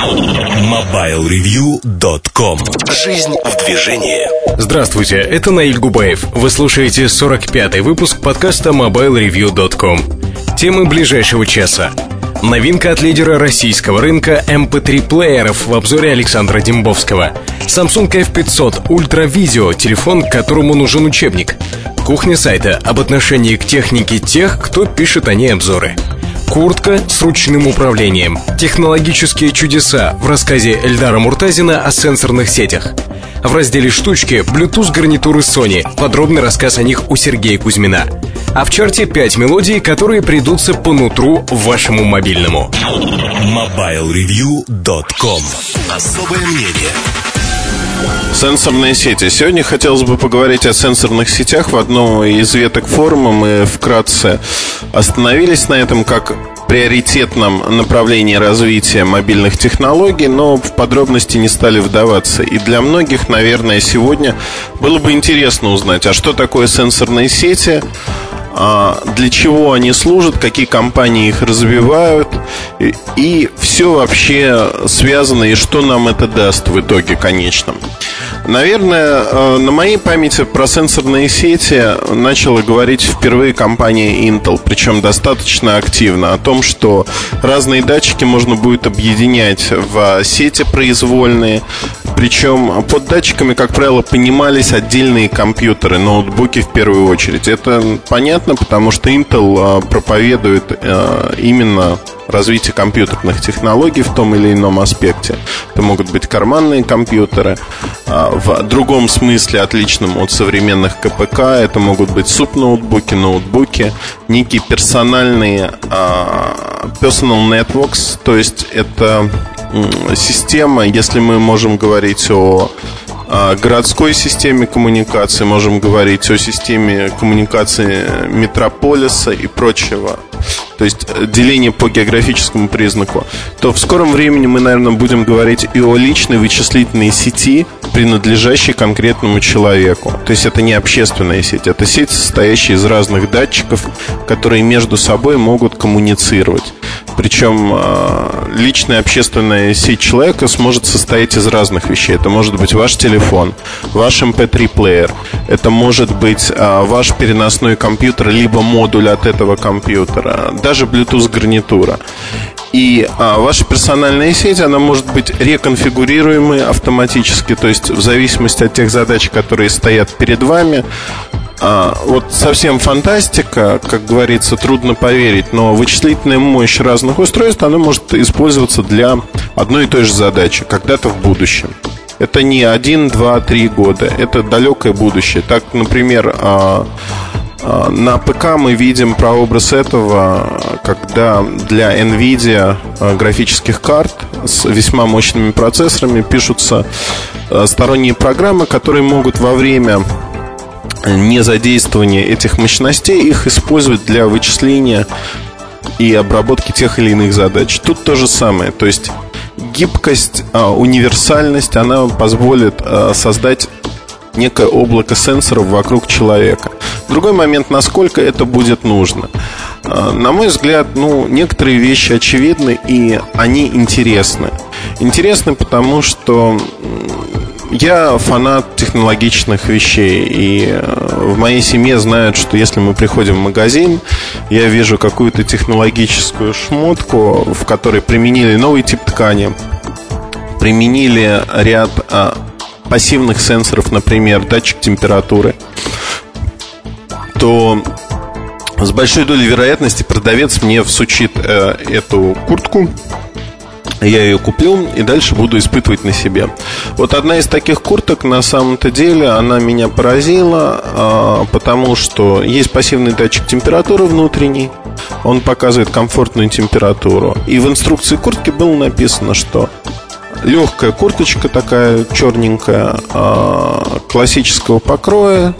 MobileReview.com Жизнь в движении Здравствуйте, это Наиль Губаев. Вы слушаете 45-й выпуск подкаста MobileReview.com. Темы ближайшего часа. Новинка от лидера российского рынка MP3-плееров в обзоре Александра Дембовского. Samsung F500 Ultra Video, телефон, которому нужен учебник. Кухня сайта об отношении к технике тех, кто пишет о ней обзоры. Куртка с ручным управлением. Технологические чудеса в рассказе Эльдара Муртазина о сенсорных сетях. В разделе «Штучки» Bluetooth гарнитуры Sony. Подробный рассказ о них у Сергея Кузьмина. А в чарте 5 мелодий, которые придутся по нутру вашему мобильному. MobileReview.com Особое мнение Сенсорные сети. Сегодня хотелось бы поговорить о сенсорных сетях. В одном из веток форума мы вкратце остановились на этом как приоритетном направлении развития мобильных технологий, но в подробности не стали вдаваться. И для многих, наверное, сегодня было бы интересно узнать, а что такое сенсорные сети, для чего они служат, какие компании их развивают и, и все вообще связано и что нам это даст в итоге конечном. Наверное, э, на моей памяти про сенсорные сети начала говорить впервые компания Intel, причем достаточно активно, о том, что разные датчики можно будет объединять в сети произвольные, причем под датчиками, как правило, понимались отдельные компьютеры, ноутбуки в первую очередь. Это понятно, потому что Intel э, проповедует э, именно развитие компьютерных технологий в том или ином аспекте. Это могут быть карманные компьютеры, а, в другом смысле отличном от современных КПК. Это могут быть суп-ноутбуки, ноутбуки, некие персональные а, personal networks, то есть это система, если мы можем говорить о городской системе коммуникации, можем говорить о системе коммуникации метрополиса и прочего то есть э, деление по географическому признаку, то в скором времени мы, наверное, будем говорить и о личной вычислительной сети, принадлежащей конкретному человеку. То есть это не общественная сеть, это сеть, состоящая из разных датчиков, которые между собой могут коммуницировать. Причем э, личная общественная сеть человека сможет состоять из разных вещей. Это может быть ваш телефон, ваш MP3-плеер, эм это может быть э, ваш переносной компьютер, либо модуль от этого компьютера, даже Bluetooth гарнитура. И а, ваша персональная сеть, она может быть реконфигурируемой автоматически, то есть в зависимости от тех задач, которые стоят перед вами. А, вот совсем фантастика, как говорится, трудно поверить, но вычислительная мощь разных устройств, она может использоваться для одной и той же задачи, когда-то в будущем. Это не один, два, три года, это далекое будущее. Так, например, а, а, на ПК мы видим прообраз этого, когда для NVIDIA а, графических карт с весьма мощными процессорами пишутся сторонние программы, которые могут во время незадействования этих мощностей их использовать для вычисления и обработки тех или иных задач. Тут то же самое. То есть гибкость, универсальность, она позволит создать некое облако сенсоров вокруг человека. Другой момент, насколько это будет нужно. А, на мой взгляд, ну, некоторые вещи очевидны и они интересны. Интересны потому, что я фанат технологичных вещей, и э, в моей семье знают, что если мы приходим в магазин, я вижу какую-то технологическую шмотку, в которой применили новый тип ткани, применили ряд а, пассивных сенсоров, например, датчик температуры, то с большой долей вероятности продавец мне всучит э, эту куртку. Я ее куплю и дальше буду испытывать на себе. Вот одна из таких курток на самом-то деле она меня поразила, э, потому что есть пассивный датчик температуры внутренний, он показывает комфортную температуру. И в инструкции куртки было написано, что легкая курточка такая черненькая, а, классического покроя,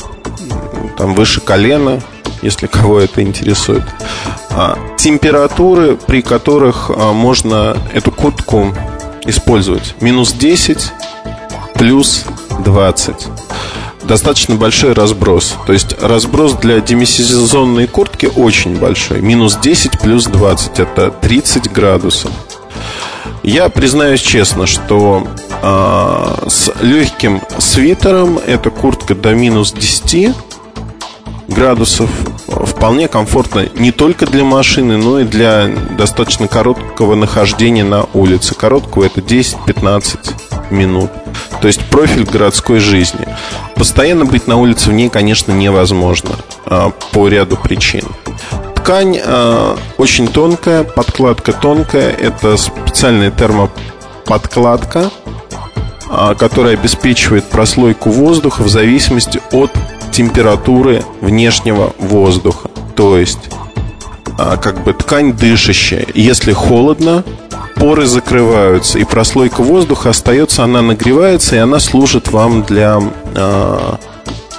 там выше колена, если кого это интересует. А, температуры, при которых а, можно эту куртку использовать. Минус 10, плюс 20 достаточно большой разброс. То есть разброс для демисезонной куртки очень большой. Минус 10 плюс 20 это 30 градусов. Я признаюсь честно, что э, с легким свитером эта куртка до минус 10 градусов вполне комфортно не только для машины, но и для достаточно короткого нахождения на улице. Короткого это 10-15 минут. То есть профиль городской жизни. Постоянно быть на улице в ней, конечно, невозможно а, по ряду причин. Ткань э, очень тонкая, подкладка тонкая. Это специальная термоподкладка, э, которая обеспечивает прослойку воздуха в зависимости от температуры внешнего воздуха. То есть, э, как бы ткань дышащая. Если холодно, поры закрываются, и прослойка воздуха остается, она нагревается, и она служит вам для э,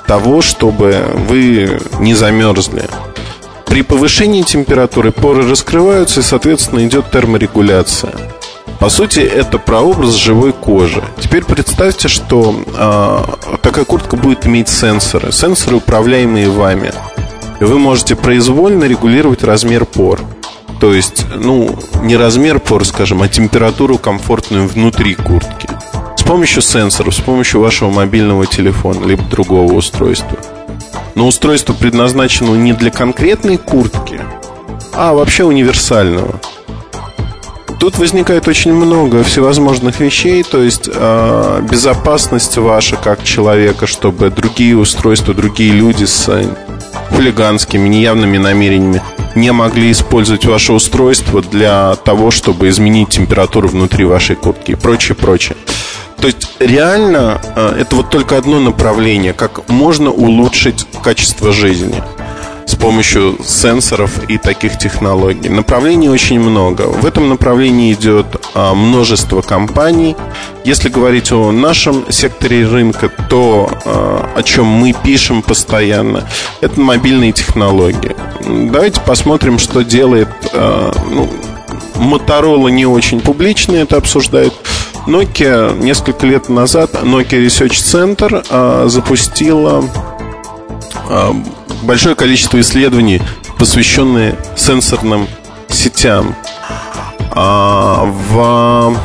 того, чтобы вы не замерзли. При повышении температуры поры раскрываются и, соответственно, идет терморегуляция. По сути, это прообраз живой кожи. Теперь представьте, что э, такая куртка будет иметь сенсоры. Сенсоры, управляемые вами. И вы можете произвольно регулировать размер пор. То есть, ну, не размер пор, скажем, а температуру комфортную внутри куртки. С помощью сенсоров, с помощью вашего мобильного телефона, либо другого устройства но устройство предназначено не для конкретной куртки, а вообще универсального. Тут возникает очень много всевозможных вещей, то есть э, безопасность ваша как человека, чтобы другие устройства, другие люди с хулиганскими, неявными намерениями не могли использовать ваше устройство для того, чтобы изменить температуру внутри вашей куртки и прочее, прочее. То есть реально э, это вот только одно направление, как можно улучшить качество жизни помощью сенсоров и таких технологий. Направлений очень много. В этом направлении идет а, множество компаний. Если говорить о нашем секторе рынка, то а, о чем мы пишем постоянно, это мобильные технологии. Давайте посмотрим, что делает а, ну, Motorola не очень публично это обсуждает. Nokia несколько лет назад Nokia Research Center запустила большое количество исследований, посвященные сенсорным сетям. А, в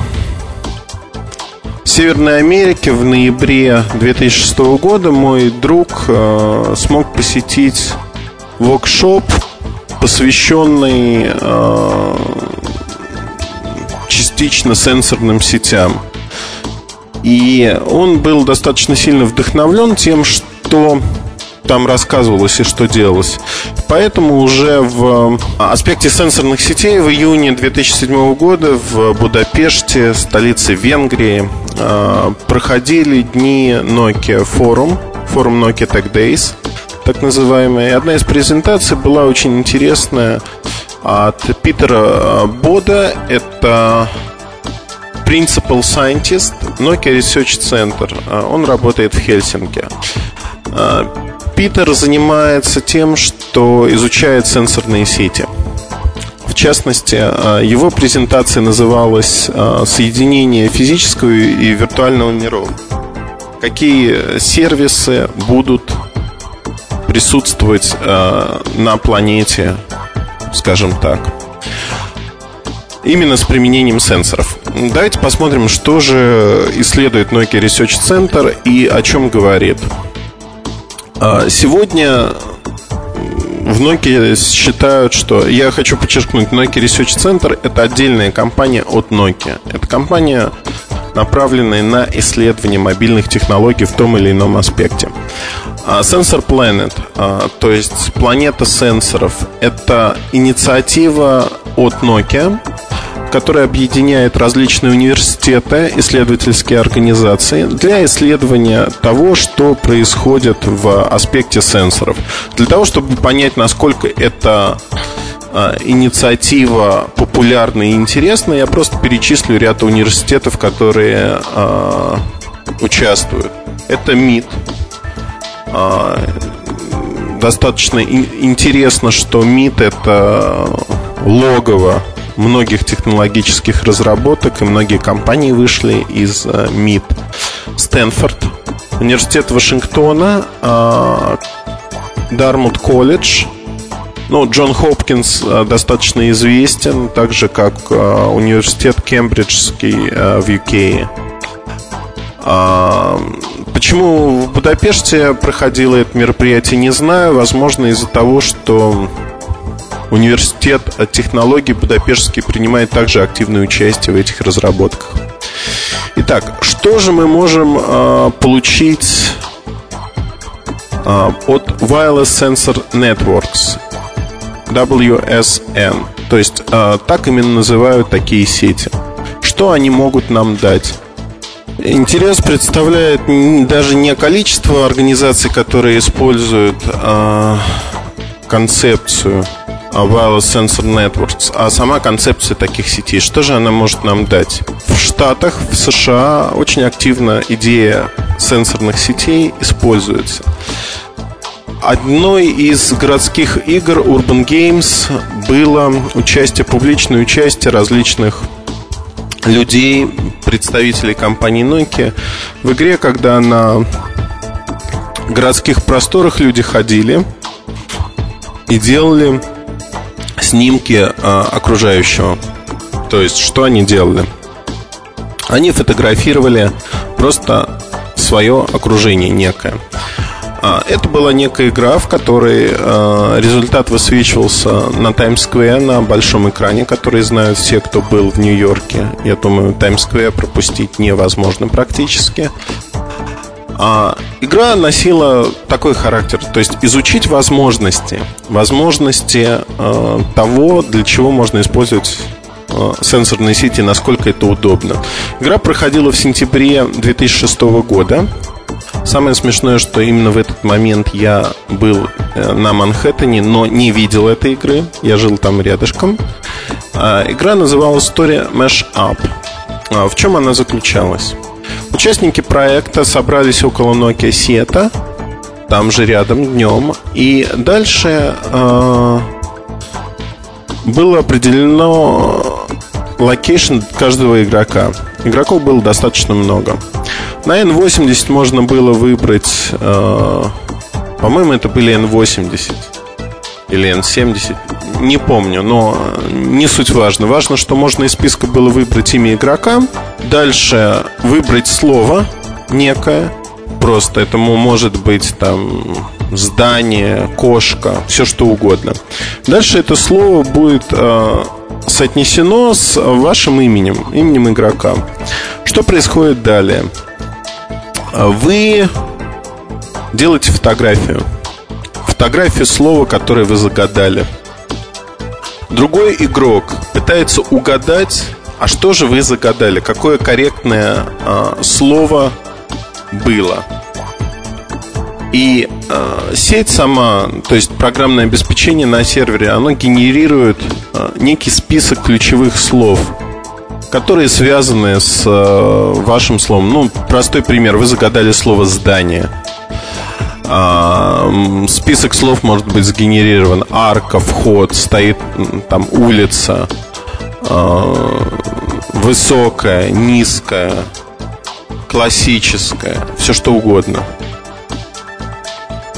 Северной Америке в ноябре 2006 года мой друг а, смог посетить воркшоп, посвященный а, частично сенсорным сетям. И он был достаточно сильно вдохновлен тем, что там рассказывалось и что делалось. Поэтому уже в аспекте сенсорных сетей в июне 2007 года в Будапеште, столице Венгрии, а, проходили дни Nokia форум, форум Nokia Tech Days, так называемый. И одна из презентаций была очень интересная от Питера Бода. Это Principal Scientist Nokia Research Center. Он работает в Хельсинки. Питер занимается тем, что изучает сенсорные сети. В частности, его презентация называлась «Соединение физического и виртуального миров». Какие сервисы будут присутствовать на планете скажем так. Именно с применением сенсоров. Давайте посмотрим, что же исследует Nokia Research Center и о чем говорит. А, сегодня в Nokia считают, что... Я хочу подчеркнуть, Nokia Research Center – это отдельная компания от Nokia. Это компания, направленная на исследование мобильных технологий в том или ином аспекте. А, Sensor Planet, а, то есть планета сенсоров, это инициатива от Nokia, которая объединяет различные университеты, исследовательские организации для исследования того, что происходит в аспекте сенсоров. Для того, чтобы понять, насколько это а, инициатива популярна и интересна, я просто перечислю ряд университетов, которые э, участвуют. Это МИД, а, достаточно интересно, что МИД это логово многих технологических разработок, и многие компании вышли из э, МИД. Стэнфорд, Университет Вашингтона, Дармут колледж, Ну, Джон Хопкинс достаточно известен, так же как университет Кембриджский в UK. А, почему в Будапеште проходило это мероприятие, не знаю. Возможно, из-за того, что университет технологий Будапештский принимает также активное участие в этих разработках. Итак, что же мы можем э, получить э, от Wireless Sensor Networks, WSN? То есть, э, так именно называют такие сети. Что они могут нам дать? Интерес представляет даже не количество организаций, которые используют э, концепцию Wireless Sensor Networks, а сама концепция таких сетей. Что же она может нам дать? В Штатах, в США очень активно идея сенсорных сетей используется. Одной из городских игр Urban Games было участие, публичное участие различных людей, представителей компании Nokia в игре, когда на городских просторах люди ходили и делали снимки а, окружающего. То есть, что они делали? Они фотографировали просто свое окружение некое. А, это была некая игра, в которой э, результат высвечивался на Таймс-сквер на большом экране, который знают все, кто был в Нью-Йорке. Я думаю, Таймс-сквер пропустить невозможно практически. А, игра носила такой характер, то есть изучить возможности, возможности э, того, для чего можно использовать э, сенсорные сети, насколько это удобно. Игра проходила в сентябре 2006 года. Самое смешное, что именно в этот момент я был э, на Манхэттене, но не видел этой игры. Я жил там рядышком. А, игра называлась Story Mesh Up. В чем она заключалась? Участники проекта собрались около Nokia Сета, там же рядом днем, и дальше э, было определено location каждого игрока. Игроков было достаточно много. На N80 можно было выбрать, э, по-моему, это были N80 или N70, не помню, но не суть важно. Важно, что можно из списка было выбрать имя игрока, дальше выбрать слово некое, просто этому может быть там здание, кошка, все что угодно. Дальше это слово будет э, соотнесено с вашим именем, именем игрока. Что происходит далее? Вы делаете фотографию. Фотографию слова, которое вы загадали. Другой игрок пытается угадать, а что же вы загадали, какое корректное э, слово было. И э, сеть сама, то есть программное обеспечение на сервере, оно генерирует э, некий список ключевых слов, которые связаны с э, вашим словом. Ну, простой пример. Вы загадали слово «здание». А, список слов может быть сгенерирован. Арка, вход, стоит там улица, а, высокая, низкая, классическая, все что угодно.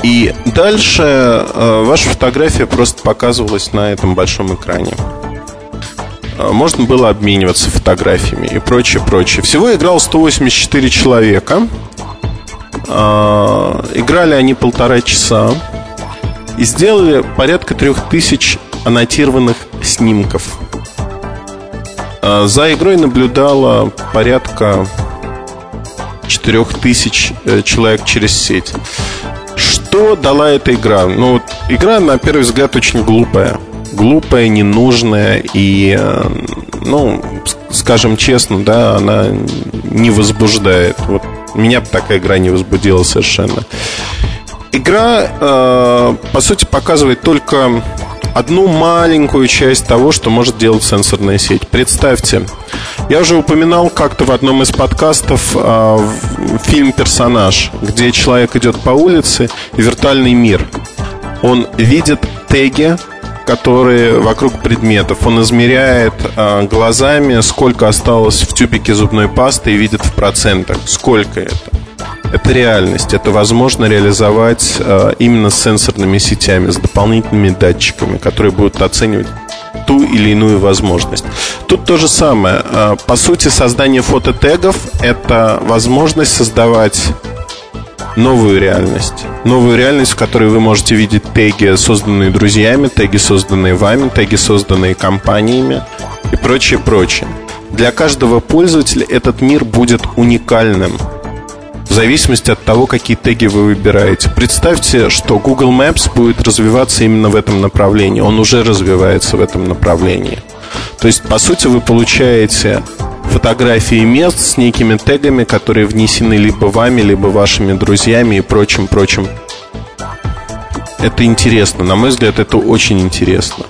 И дальше э, ваша фотография просто показывалась на этом большом экране. Можно было обмениваться фотографиями и прочее, прочее. Всего играл 184 человека. А, играли они полтора часа и сделали порядка трех тысяч аннотированных снимков. А, за игрой наблюдало порядка четырех тысяч э, человек через сеть. Что дала эта игра? Ну, вот, игра, на первый взгляд, очень глупая. Глупая, ненужная и, э, ну, скажем честно, да, она не возбуждает. Вот меня такая игра не возбудила совершенно. Игра, э, по сути, показывает только одну маленькую часть того, что может делать сенсорная сеть. Представьте, я уже упоминал как-то в одном из подкастов э, фильм «Персонаж», где человек идет по улице виртуальный мир. Он видит теги, которые вокруг предметов. Он измеряет э, глазами, сколько осталось в тюбике зубной пасты и видит в процентах, сколько это. Это реальность. Это возможно реализовать э, именно с сенсорными сетями, с дополнительными датчиками, которые будут оценивать ту или иную возможность. Тут то же самое. Э, по сути, создание фототегов – это возможность создавать новую реальность. Новую реальность, в которой вы можете видеть теги, созданные друзьями, теги, созданные вами, теги, созданные компаниями и прочее, прочее. Для каждого пользователя этот мир будет уникальным в зависимости от того, какие теги вы выбираете. Представьте, что Google Maps будет развиваться именно в этом направлении. Он уже развивается в этом направлении. То есть, по сути, вы получаете фотографии мест с некими тегами, которые внесены либо вами, либо вашими друзьями и прочим-прочим. Это интересно. На мой взгляд, это очень интересно.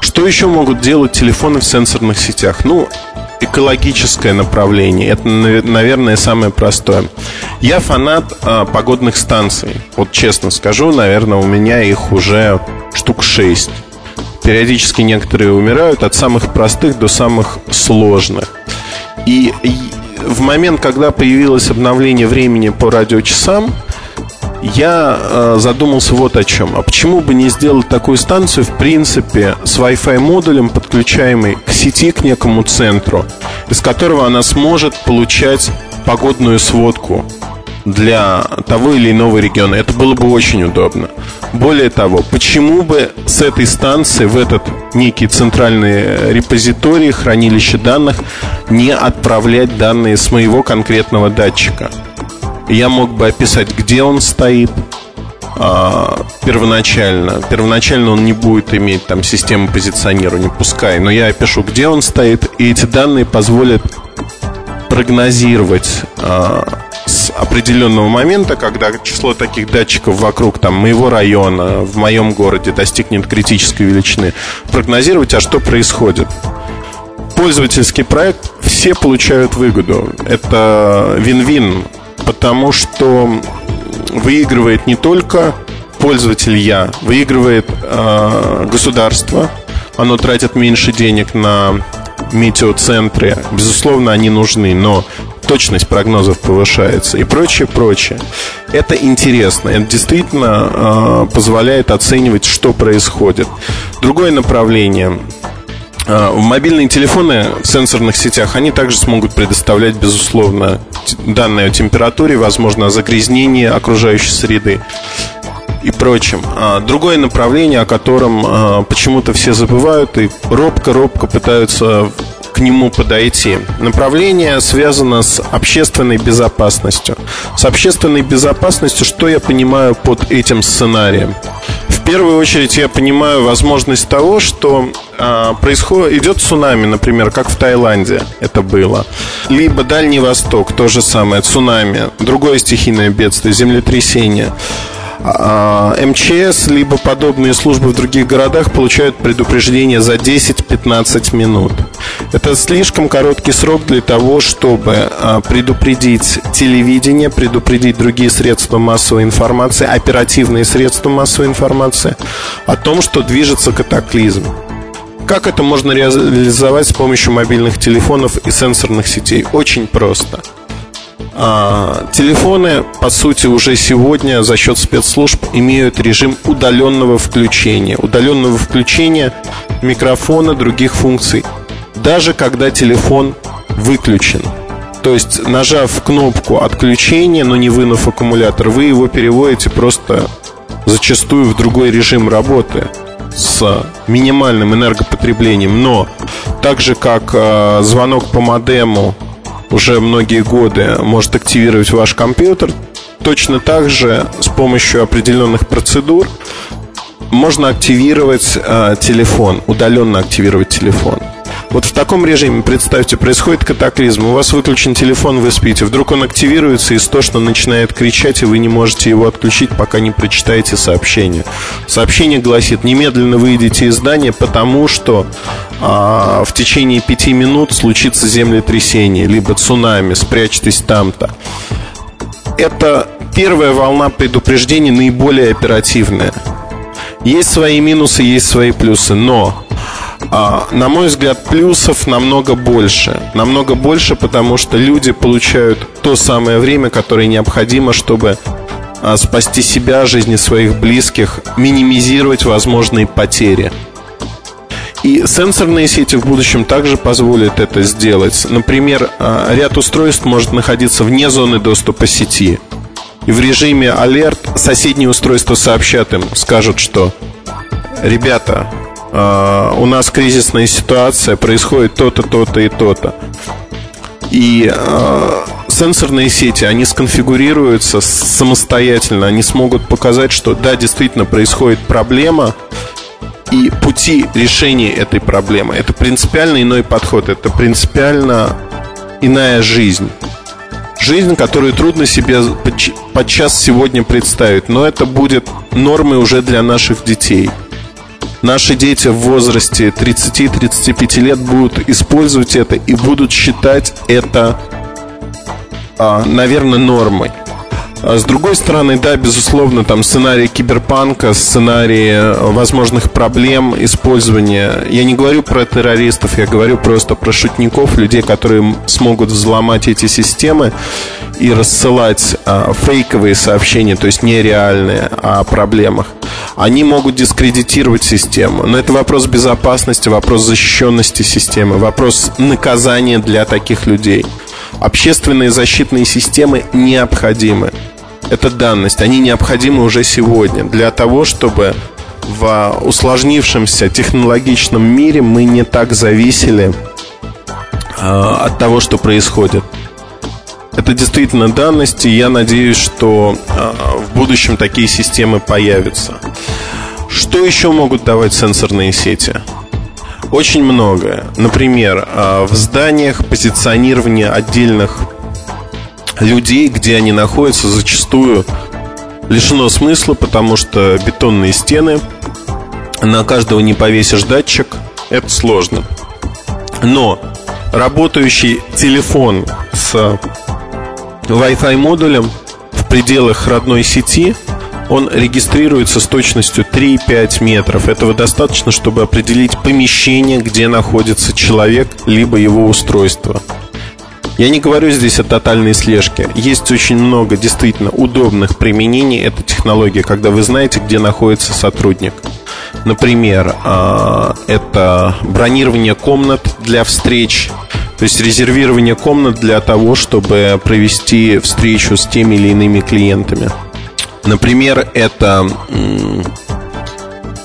Что еще могут делать телефоны в сенсорных сетях? Ну, экологическое направление. Это, наверное, самое простое. Я фанат а, погодных станций. Вот честно скажу, наверное, у меня их уже штук шесть. Периодически некоторые умирают от самых простых до самых сложных. И, в момент, когда появилось обновление времени по радиочасам, я э, задумался вот о чем. А почему бы не сделать такую станцию, в принципе, с Wi-Fi модулем, подключаемой к сети, к некому центру, из которого она сможет получать погодную сводку для того или иного региона. Это было бы очень удобно. Более того, почему бы с этой станции в этот некий центральный репозиторий, хранилище данных, не отправлять данные с моего конкретного датчика? Я мог бы описать, где он стоит, а, первоначально. Первоначально он не будет иметь там систему позиционирования, пускай, но я опишу, где он стоит, и эти данные позволят прогнозировать с определенного момента, когда число таких датчиков вокруг там, моего района, в моем городе достигнет критической величины, прогнозировать, а что происходит. Пользовательский проект, все получают выгоду. Это вин-вин потому что выигрывает не только пользователь я, выигрывает э, государство, оно тратит меньше денег на метеоцентры, безусловно, они нужны, но точность прогнозов повышается и прочее, прочее. Это интересно, это действительно э, позволяет оценивать, что происходит. Другое направление а, мобильные телефоны в сенсорных сетях, они также смогут предоставлять, безусловно, данные о температуре, возможно, о загрязнении окружающей среды и прочим. А, другое направление, о котором почему-то все забывают и робко-робко пытаются к нему подойти. Направление связано с общественной безопасностью. С общественной безопасностью, что я понимаю под этим сценарием? В первую очередь я понимаю возможность того, что э, происходит, идет цунами, например, как в Таиланде это было. Либо Дальний Восток, то же самое, цунами, другое стихийное бедствие, землетрясение. А, МЧС, либо подобные службы в других городах получают предупреждение за 10-15 минут. Это слишком короткий срок для того, чтобы а, предупредить телевидение, предупредить другие средства массовой информации, оперативные средства массовой информации о том, что движется катаклизм. Как это можно реализовать с помощью мобильных телефонов и сенсорных сетей? Очень просто – а, телефоны, по сути, уже сегодня за счет спецслужб имеют режим удаленного включения. Удаленного включения микрофона, других функций. Даже когда телефон выключен. То есть, нажав кнопку отключения, но не вынув аккумулятор, вы его переводите просто зачастую в другой режим работы с минимальным энергопотреблением. Но так же, как э, звонок по модему уже многие годы может активировать ваш компьютер. Точно так же с помощью определенных процедур можно активировать э, телефон, удаленно активировать телефон. Вот в таком режиме, представьте, происходит катаклизм, у вас выключен телефон, вы спите, вдруг он активируется истошно начинает кричать, и вы не можете его отключить, пока не прочитаете сообщение. Сообщение гласит, немедленно выйдите из здания, потому что а, в течение пяти минут случится землетрясение, либо цунами, спрячьтесь там-то. Это первая волна предупреждений наиболее оперативная. Есть свои минусы, есть свои плюсы, но А, на мой взгляд, плюсов намного больше. Намного больше, потому что люди получают то самое время, которое необходимо, чтобы а, спасти себя, жизни своих близких, минимизировать возможные потери. И сенсорные сети в будущем также позволят это сделать. Например, а, ряд устройств может находиться вне зоны доступа сети. И в режиме алерт соседние устройства сообщат им, скажут, что «Ребята, а, у нас кризисная ситуация, происходит то-то, то-то и то-то. И э, сенсорные сети, они сконфигурируются самостоятельно, они смогут показать, что да, действительно происходит проблема, и пути решения этой проблемы. Это принципиально иной подход, это принципиально иная жизнь. Жизнь, которую трудно себе подчас сегодня представить, но это будет нормой уже для наших детей – наши дети в возрасте 30-35 лет будут использовать это и будут считать это, а, наверное, нормой. А с другой стороны, да, безусловно, там сценарий киберпанка, сценарий э, возможных проблем использования. Я не говорю про террористов, я говорю просто про шутников, людей, которые смогут взломать эти системы и рассылать а, фейковые сообщения, то есть нереальные о проблемах. Они могут дискредитировать систему. Но это вопрос безопасности, вопрос защищенности системы, вопрос наказания для таких людей. Общественные защитные системы необходимы. Это данность. Они необходимы уже сегодня для того, чтобы в усложнившемся технологичном мире мы не так зависели э, от того, что происходит. Это действительно данность, и я надеюсь, что э, в будущем такие системы появятся. Что еще могут давать сенсорные сети? Очень многое. Например, а, в зданиях позиционирование отдельных людей, где они находятся, зачастую лишено смысла, потому что бетонные стены, на каждого не повесишь датчик, это сложно. Но работающий телефон с Wi-Fi модулем в пределах родной сети – он регистрируется с точностью 3-5 метров. Этого достаточно, чтобы определить помещение, где находится человек, либо его устройство. Я не говорю здесь о тотальной слежке. Есть очень много действительно удобных применений этой технологии, когда вы знаете, где находится сотрудник. Например, а, это бронирование комнат для встреч, то есть резервирование комнат для того, чтобы провести встречу с теми или иными клиентами. Например, это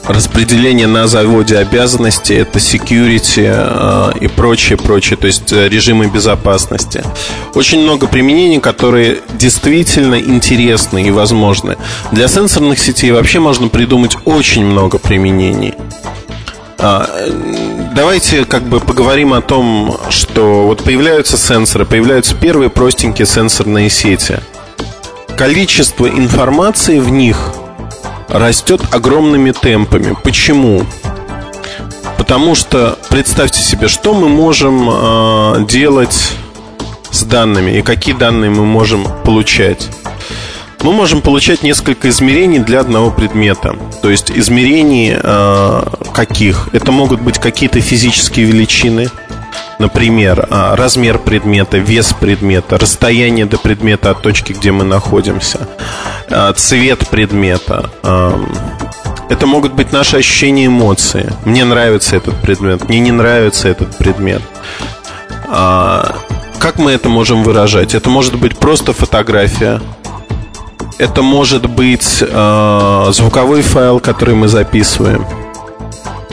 распределение на заводе обязанностей, это security э, и прочее, прочее, то есть э, режимы безопасности. Очень много применений, которые действительно интересны и возможны. Для сенсорных сетей вообще можно придумать очень много применений. А, давайте как бы поговорим о том, что вот появляются сенсоры, появляются первые простенькие сенсорные сети – количество информации в них растет огромными темпами. Почему? Потому что представьте себе, что мы можем э, делать с данными и какие данные мы можем получать. Мы можем получать несколько измерений для одного предмета. То есть измерений э, каких? Это могут быть какие-то физические величины, Например, а, размер предмета, вес предмета, расстояние до предмета от точки, где мы находимся, а, цвет предмета. Это могут быть наши ощущения эмоции. Мне нравится этот предмет, мне не нравится этот предмет. А, как мы это можем выражать? Это может быть просто фотография. Это может быть звуковой файл, который мы записываем.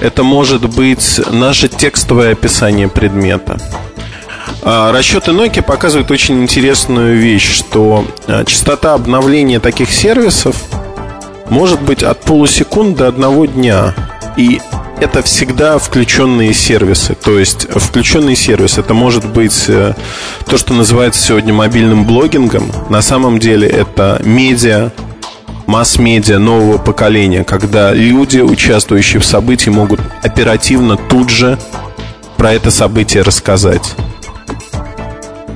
Это может быть наше текстовое описание предмета. А, расчеты Nokia показывают очень интересную вещь, что а, частота обновления таких сервисов может быть от полусекунд до одного дня. И это всегда включенные сервисы. То есть включенный сервис это может быть э, то, что называется сегодня мобильным блогингом. На самом деле это медиа, масс-медиа нового поколения, когда люди, участвующие в событии, могут оперативно тут же про это событие рассказать.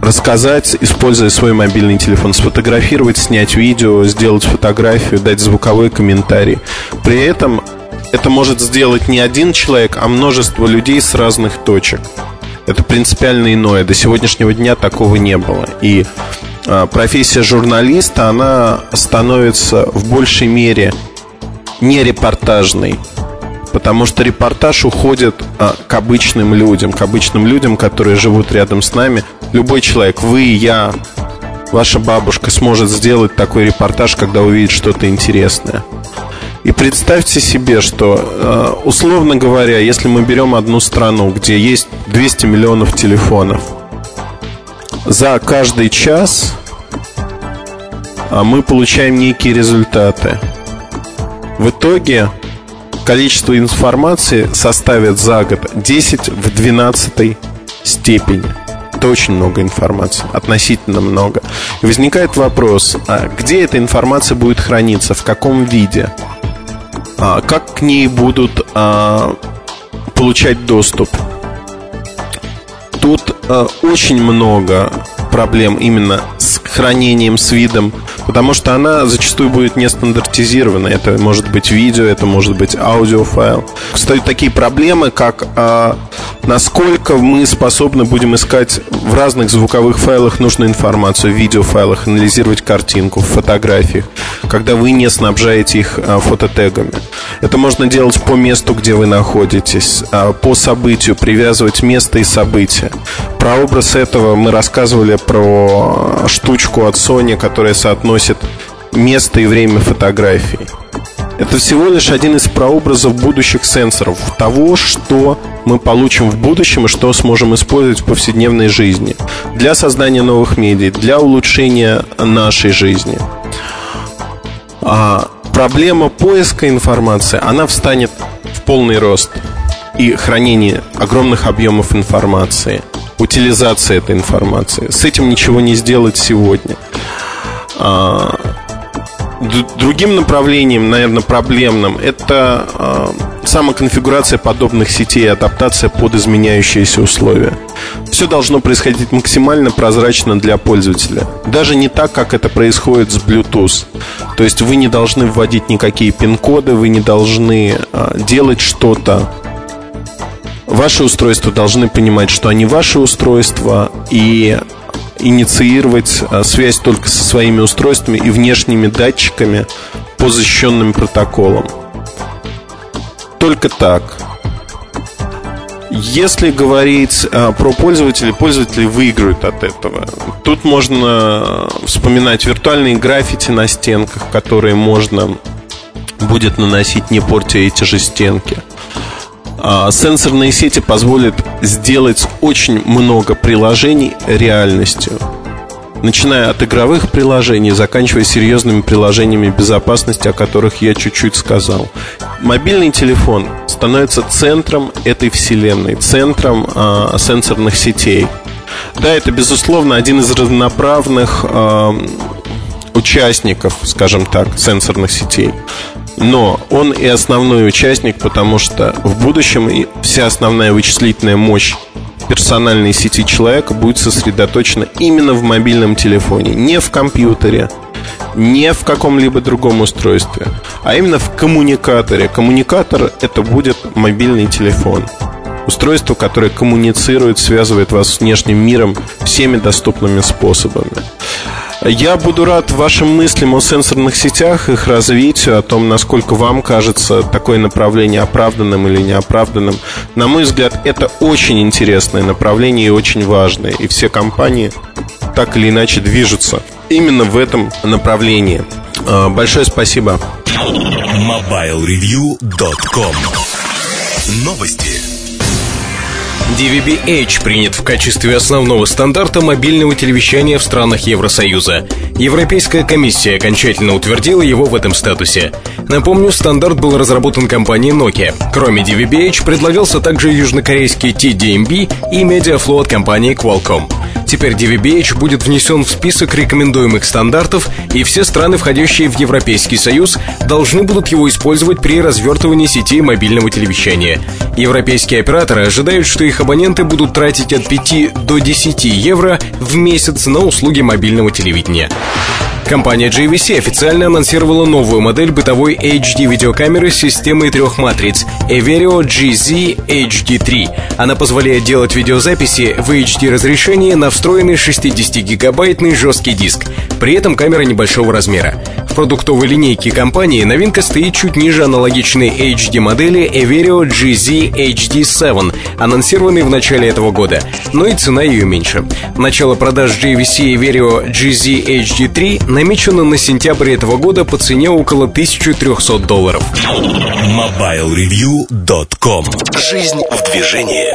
Рассказать, используя свой мобильный телефон, сфотографировать, снять видео, сделать фотографию, дать звуковой комментарий. При этом это может сделать не один человек, а множество людей с разных точек. Это принципиально иное. До сегодняшнего дня такого не было. И профессия журналиста, она становится в большей мере не репортажной, потому что репортаж уходит а, к обычным людям, к обычным людям, которые живут рядом с нами. Любой человек, вы, я, ваша бабушка сможет сделать такой репортаж, когда увидит что-то интересное. И представьте себе, что, э, условно говоря, если мы берем одну страну, где есть 200 миллионов телефонов, за каждый час а, мы получаем некие результаты. В итоге количество информации составит за год 10 в 12 степени. Это очень много информации, относительно много. И возникает вопрос, а где эта информация будет храниться, в каком виде? А, как к ней будут а, получать доступ. Тут а, очень много проблем именно с хранением, с видом, потому что она зачастую будет не стандартизирована. Это может быть видео, это может быть аудиофайл. Встают такие проблемы, как а, насколько мы способны будем искать в разных звуковых файлах нужную информацию, в видеофайлах, анализировать картинку, в фотографиях, когда вы не снабжаете их а, фототегами. Это можно делать по месту, где вы находитесь, а, по событию, привязывать место и события. Про образ этого мы рассказывали про штучку от Sony, которая соотносит место и время фотографий. Это всего лишь один из прообразов будущих сенсоров, того, что мы получим в будущем и что сможем использовать в повседневной жизни для создания новых медиа, для улучшения нашей жизни. А проблема поиска информации, она встанет в полный рост и хранение огромных объемов информации, утилизация этой информации. С этим ничего не сделать сегодня. А, другим направлением, наверное, проблемным, это э, самоконфигурация подобных сетей адаптация под изменяющиеся условия. Все должно происходить максимально прозрачно для пользователя. Даже не так, как это происходит с Bluetooth. То есть вы не должны вводить никакие пин-коды, вы не должны э, делать что-то. Ваши устройства должны понимать, что они ваши устройства, и инициировать а, связь только со своими устройствами и внешними датчиками по защищенным протоколам. Только так. Если говорить а, про пользователей, пользователи выиграют от этого. Тут можно вспоминать виртуальные граффити на стенках, которые можно будет наносить, не портя эти же стенки. А, сенсорные сети позволят сделать очень много приложений реальностью. Начиная от игровых приложений, заканчивая серьезными приложениями безопасности, о которых я чуть-чуть сказал. Мобильный телефон становится центром этой вселенной, центром э, сенсорных сетей. Да, это, безусловно, один из разноправных э, участников, скажем так, сенсорных сетей но он и основной участник, потому что в будущем вся основная вычислительная мощь персональной сети человека будет сосредоточена именно в мобильном телефоне, не в компьютере, не в каком-либо другом устройстве, а именно в коммуникаторе. Коммуникатор это будет мобильный телефон. Устройство, которое коммуницирует, связывает вас с внешним миром всеми доступными способами. Я буду рад вашим мыслям о сенсорных сетях, их развитию, о том, насколько вам кажется такое направление оправданным или неоправданным. На мой взгляд, это очень интересное направление и очень важное. И все компании так или иначе движутся именно в этом направлении. А, большое спасибо. MobileReview.com Новости. DVB-H принят в качестве основного стандарта мобильного телевещания в странах Евросоюза. Европейская комиссия окончательно утвердила его в этом статусе. Напомню, стандарт был разработан компанией Nokia. Кроме DVB-H предлагался также южнокорейский TDMB и Mediaflow от компании Qualcomm. Теперь DVB-H будет внесен в список рекомендуемых стандартов, и все страны, входящие в Европейский Союз, должны будут его использовать при развертывании сети мобильного телевещания. Европейские операторы ожидают, что их абоненты будут тратить от 5 до 10 евро в месяц на услуги мобильного телевидения. Компания JVC официально анонсировала новую модель бытовой HD-видеокамеры с системой трех матриц Everio GZ HD3. Она позволяет делать видеозаписи в HD разрешении на встроенный 60-гигабайтный жесткий диск. При этом камера небольшого размера. Продуктовой линейке компании новинка стоит чуть ниже аналогичной HD-модели Everio GZ HD7, анонсированной в начале этого года, но и цена ее меньше. Начало продаж JVC Everio GZ HD3 намечено на сентябрь этого года по цене около 1300 долларов. MobileReview.com Жизнь в движении